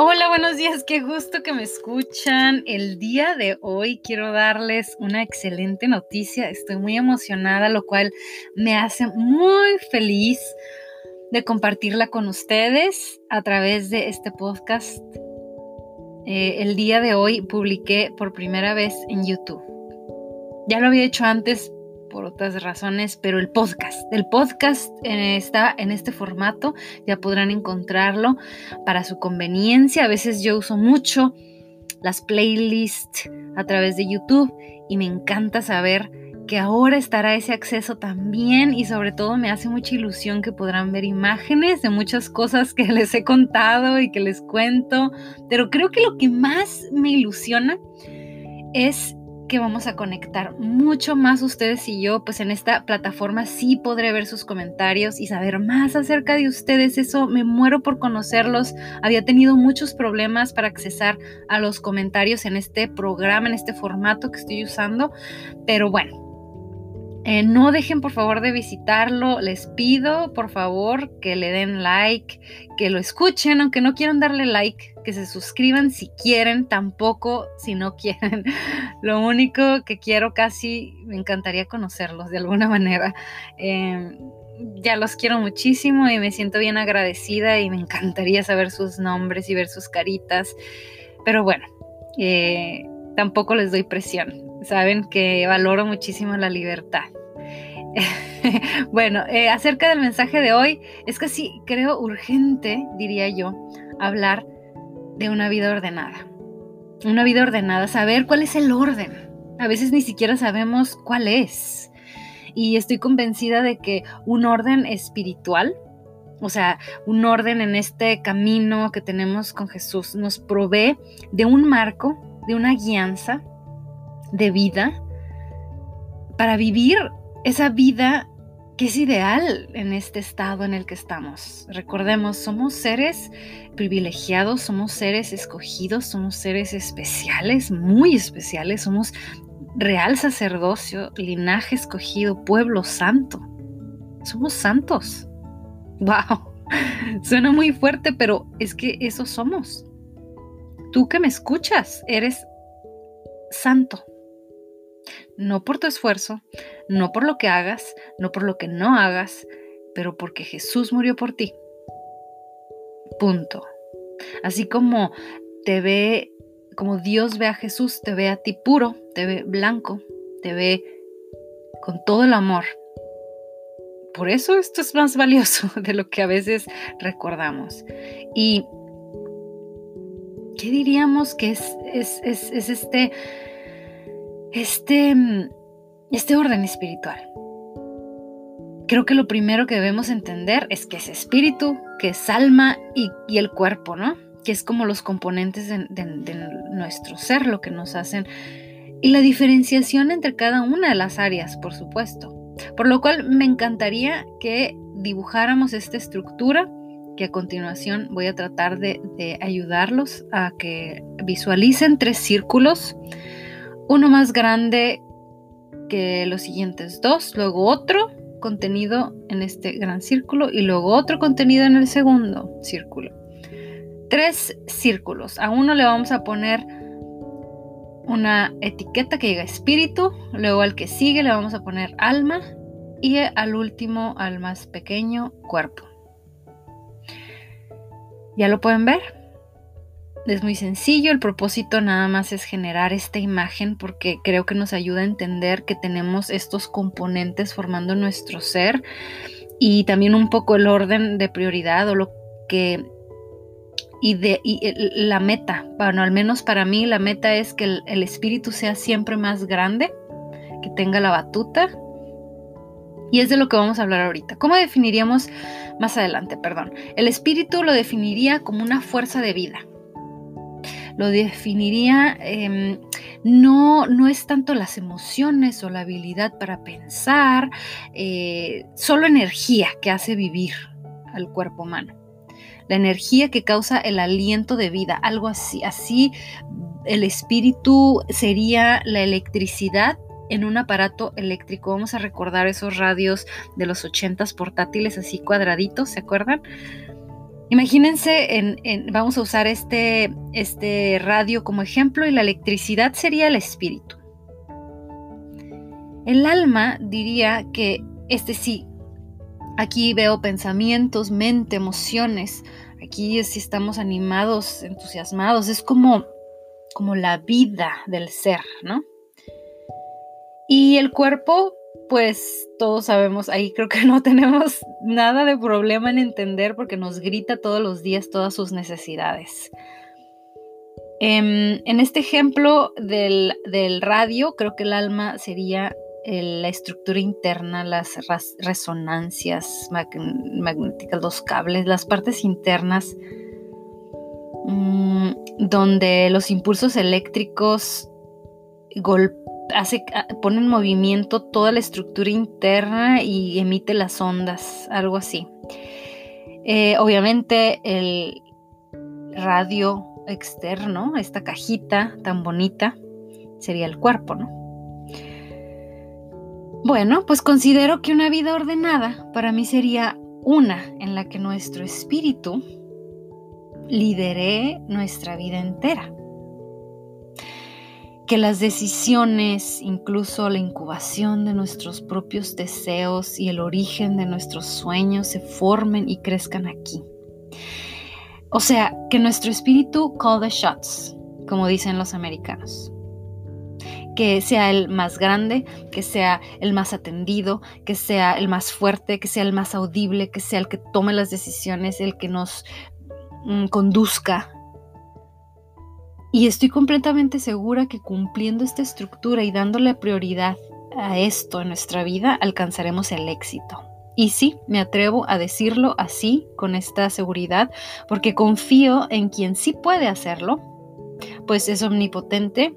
Hola, buenos días, qué gusto que me escuchan. El día de hoy quiero darles una excelente noticia. Estoy muy emocionada, lo cual me hace muy feliz de compartirla con ustedes a través de este podcast. Eh, el día de hoy publiqué por primera vez en YouTube. Ya lo había hecho antes, por otras razones, pero el podcast, el podcast eh, está en este formato, ya podrán encontrarlo para su conveniencia. A veces yo uso mucho las playlists a través de YouTube y me encanta saber que ahora estará ese acceso también y sobre todo me hace mucha ilusión que podrán ver imágenes de muchas cosas que les he contado y que les cuento, pero creo que lo que más me ilusiona es que vamos a conectar mucho más ustedes y yo, pues en esta plataforma sí podré ver sus comentarios y saber más acerca de ustedes. Eso me muero por conocerlos. Había tenido muchos problemas para accesar a los comentarios en este programa, en este formato que estoy usando, pero bueno, eh, no dejen por favor de visitarlo. Les pido por favor que le den like, que lo escuchen, aunque no quieran darle like, que se suscriban si quieren, tampoco si no quieren. Lo único que quiero casi, me encantaría conocerlos de alguna manera. Em, ya los quiero muchísimo y me siento bien agradecida y me encantaría saber sus nombres y ver sus caritas. Pero bueno, eh, tampoco les doy presión. Saben que valoro muchísimo la libertad. bueno, eh, acerca del mensaje de hoy, es casi, creo, urgente, diría yo, hablar de una vida ordenada. Una vida ordenada, saber cuál es el orden. A veces ni siquiera sabemos cuál es. Y estoy convencida de que un orden espiritual, o sea, un orden en este camino que tenemos con Jesús, nos provee de un marco, de una guianza de vida para vivir esa vida que es ideal en este estado en el que estamos. Recordemos, somos seres privilegiados, somos seres escogidos, somos seres especiales, muy especiales, somos real sacerdocio, linaje escogido, pueblo santo. Somos santos. ¡Wow! Suena muy fuerte, pero es que eso somos. Tú que me escuchas, eres santo no por tu esfuerzo, no por lo que hagas, no por lo que no hagas, pero porque Jesús murió por ti. Punto. Así como te ve, como Dios ve a Jesús, te ve a ti puro, te ve blanco, te ve con todo el amor. Por eso esto es más valioso de lo que a veces recordamos. Y ¿qué diríamos que es, es, es, es este este, mm, este orden espiritual. Creo que lo primero que debemos entender es que es espíritu, que es alma y, el cuerpo, ¿no? Que es como los componentes de, nuestro ser, lo que nos hacen. Y la diferenciación entre cada una de las áreas, por supuesto. Por lo cual me encantaría que dibujáramos esta estructura que a continuación voy a tratar de, ayudarlos a que visualicen tres círculos uno más grande que los siguientes dos, luego otro contenido en este gran círculo y luego otro contenido en el segundo círculo. Tres círculos. A uno le vamos a poner una etiqueta que diga espíritu, luego al que sigue le vamos a poner alma y al último, al más pequeño, cuerpo. ¿Ya lo pueden ver? Es muy sencillo, el propósito nada más es generar esta imagen porque creo que nos ayuda a entender que tenemos estos componentes formando nuestro ser y también un poco el orden de prioridad o lo que y de la meta, bueno, al menos para mí la meta es que el, el espíritu sea siempre más grande, que tenga la batuta y es de lo que vamos a hablar ahorita. ¿Cómo definiríamos más adelante, perdón? El espíritu lo definiría como una fuerza de vida, lo definiría, em, no, no es tanto las emociones o la habilidad para pensar, eh, solo energía que hace vivir al cuerpo humano. La energía que causa el aliento de vida, algo así. Así el espíritu sería la electricidad en un aparato eléctrico. Vamos a recordar esos radios de los ochentas portátiles así cuadraditos, ¿se acuerdan? Imagínense, en, vamos a usar este, este radio como ejemplo y la electricidad sería el espíritu. El alma diría que este sí, aquí veo pensamientos, mente, emociones, aquí si estamos animados, entusiasmados, es como, como la vida del ser, ¿no? Y el cuerpo pues todos sabemos, ahí creo que no tenemos nada de problema en entender porque nos grita todos los días todas sus necesidades. Em, en este ejemplo del, radio, creo que el alma sería la estructura interna, las resonancias magnéticas, los cables, las partes internas, mm, donde los impulsos eléctricos golpean ah, pone en movimiento toda la estructura interna y emite las ondas, algo así. Eh, obviamente el radio externo, esta cajita tan bonita, sería el cuerpo, ¿no? Bueno, pues considero que una vida ordenada para mí sería una en la que nuestro espíritu lidere nuestra vida entera que las decisiones, incluso la incubación de nuestros propios deseos y el origen de nuestros sueños se formen y crezcan aquí. O sea, que nuestro espíritu call the shots, como dicen los americanos. Que sea el más grande, que sea el más atendido, que sea el más fuerte, que sea el más audible, que sea el que tome las decisiones, el que nos mm, conduzca y estoy completamente segura que cumpliendo esta estructura y dándole prioridad a esto en nuestra vida, alcanzaremos el éxito. Y sí, me atrevo a decirlo así, con esta seguridad, porque confío en quien sí puede hacerlo, pues es omnipotente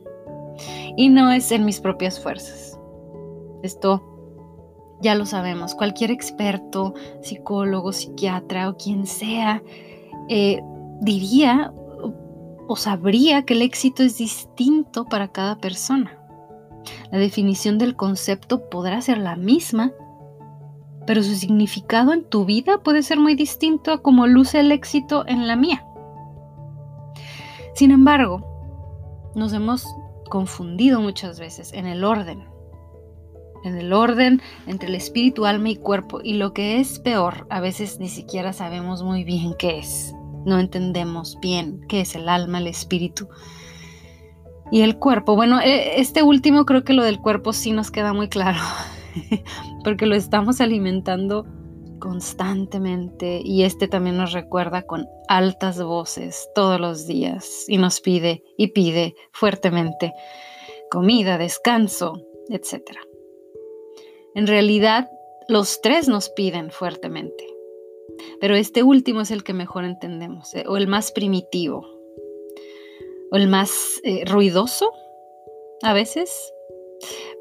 y no es en mis propias fuerzas. Esto ya lo sabemos, cualquier experto, psicólogo, psiquiatra o quien sea, eh, diría o sabría que el éxito es distinto para cada persona. La definición del concepto podrá ser la misma, pero su significado en tu vida puede ser muy distinto a como luce el éxito en la mía. Sin embargo, nos hemos confundido muchas veces en el orden, en el orden entre el espíritu, alma y cuerpo, y lo que es peor, a veces ni siquiera sabemos muy bien qué es no entendemos bien qué es el alma, el espíritu y el cuerpo. Bueno, e, este último creo que lo del cuerpo sí nos queda muy claro, porque lo estamos alimentando constantemente y este también nos recuerda con altas voces todos los días y nos pide y pide fuertemente comida, descanso, etc. En realidad, los tres nos piden fuertemente pero este último es el que mejor entendemos, eh, o el más primitivo, o el más eh, ruidoso a veces.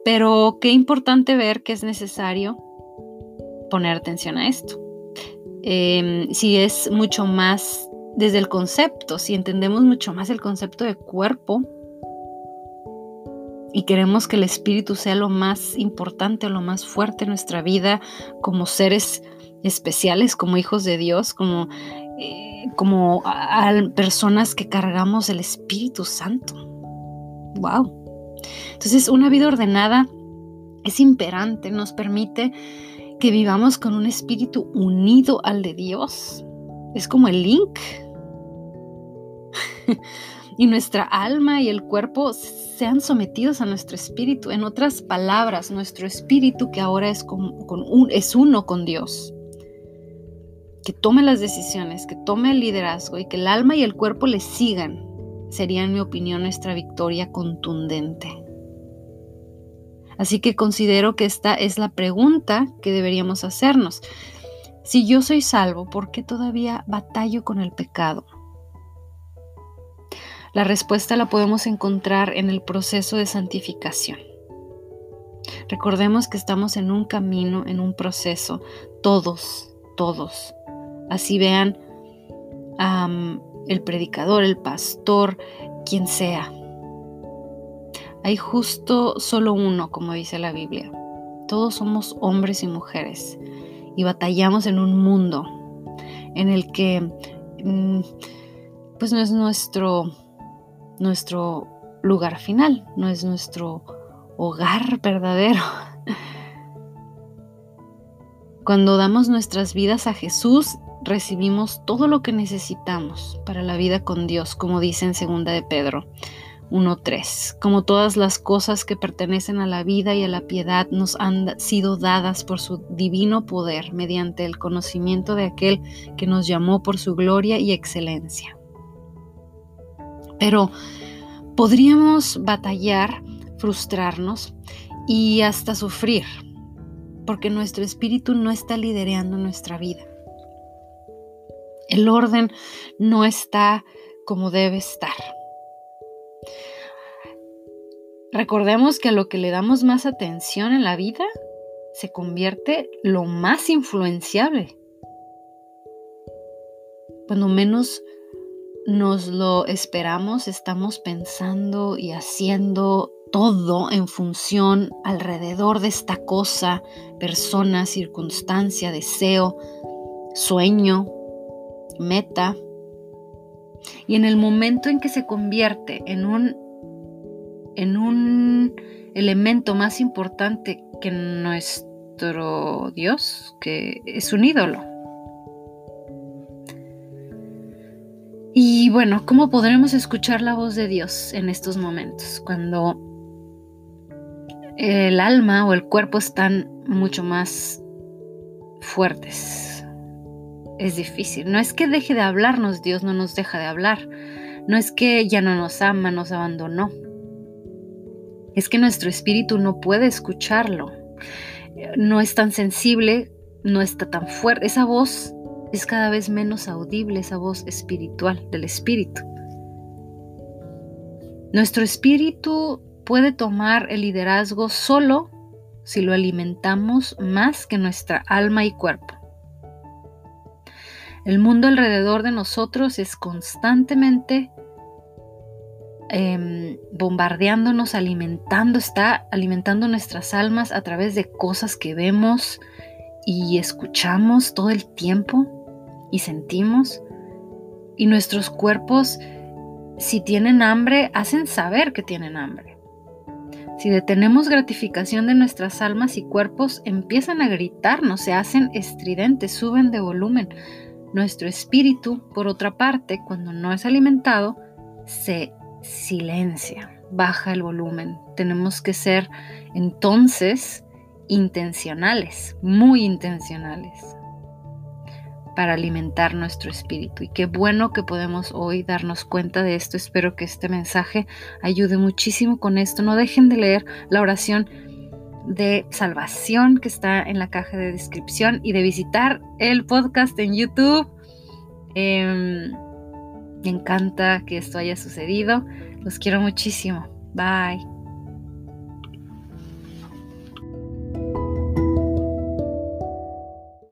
Pero qué importante ver que es necesario poner atención a esto. Em, si es mucho más desde el concepto, si entendemos mucho más el concepto de cuerpo y queremos que el espíritu sea lo más importante, lo más fuerte en nuestra vida como seres especiales como hijos de Dios, como, eh, como personas que cargamos el Espíritu Santo. ¡Wow! Entonces, una vida ordenada es imperante, nos permite que vivamos con un espíritu unido al de Dios. Es como el link. y nuestra alma y el cuerpo sean sometidos a nuestro espíritu. En otras palabras, nuestro espíritu que ahora es, con un, es uno con Dios que tome las decisiones, que tome el liderazgo y que el alma y el cuerpo le sigan, sería en mi opinión nuestra victoria contundente. Así que considero que esta es la pregunta que deberíamos hacernos. Si yo soy salvo, ¿por qué todavía batallo con el pecado? La respuesta la podemos encontrar en el proceso de santificación. Recordemos que estamos en un camino, en un proceso, todos, todos, Así vean el predicador, el pastor, quien sea. Hay justo solo uno, como dice la Biblia. Todos somos hombres y mujeres y batallamos en un mundo en el que mm, pues no es nuestro, nuestro lugar final, no es nuestro hogar verdadero. Cuando damos nuestras vidas a Jesús, recibimos todo lo que necesitamos para la vida con Dios, como dice en segunda de Pedro 1.3. Como todas las cosas que pertenecen a la vida y a la piedad nos han sido dadas por su divino poder mediante el conocimiento de aquel que nos llamó por su gloria y excelencia. Pero podríamos batallar, frustrarnos y hasta sufrir, porque nuestro espíritu no está liderando nuestra vida. El orden no está como debe estar. Recordemos que a lo que le damos más atención en la vida se convierte lo más influenciable. Cuando menos nos lo esperamos, estamos pensando y haciendo todo en función alrededor de esta cosa, persona, circunstancia, deseo, sueño, meta. Y en el momento en que se convierte en un, en un elemento más importante que nuestro Dios, que es un ídolo, Y bueno, ¿cómo podremos escuchar la voz de Dios en estos momentos? Cuando el alma o el cuerpo están mucho más fuertes. Es difícil. No es que deje de hablarnos, Dios no nos deja de hablar. No es que ya no nos ama, nos abandonó. Es que nuestro espíritu no puede escucharlo. No es tan sensible, no está tan fuerte. Esa voz es cada vez menos audible esa voz espiritual del espíritu. Nuestro espíritu puede tomar el liderazgo solo si lo alimentamos más que nuestra alma y cuerpo. El mundo alrededor de nosotros es constantemente em, bombardeándonos, alimentando, está alimentando nuestras almas a través de cosas que vemos y escuchamos todo el tiempo y sentimos. Y nuestros cuerpos, si tienen hambre, hacen saber que tienen hambre. Si detenemos gratificación de nuestras almas y cuerpos, empiezan a gritarnos, se hacen estridentes, suben de volumen. Nuestro espíritu, por otra parte, cuando no es alimentado, se silencia, baja el volumen. Tenemos que ser entonces intencionales, muy intencionales para alimentar nuestro espíritu. Y qué bueno que podemos hoy darnos cuenta de esto. Espero que este mensaje ayude muchísimo con esto. No dejen de leer la oración de salvación que está en la caja de descripción y de visitar el podcast en YouTube. Em, me encanta que esto haya sucedido. Los quiero muchísimo. Bye.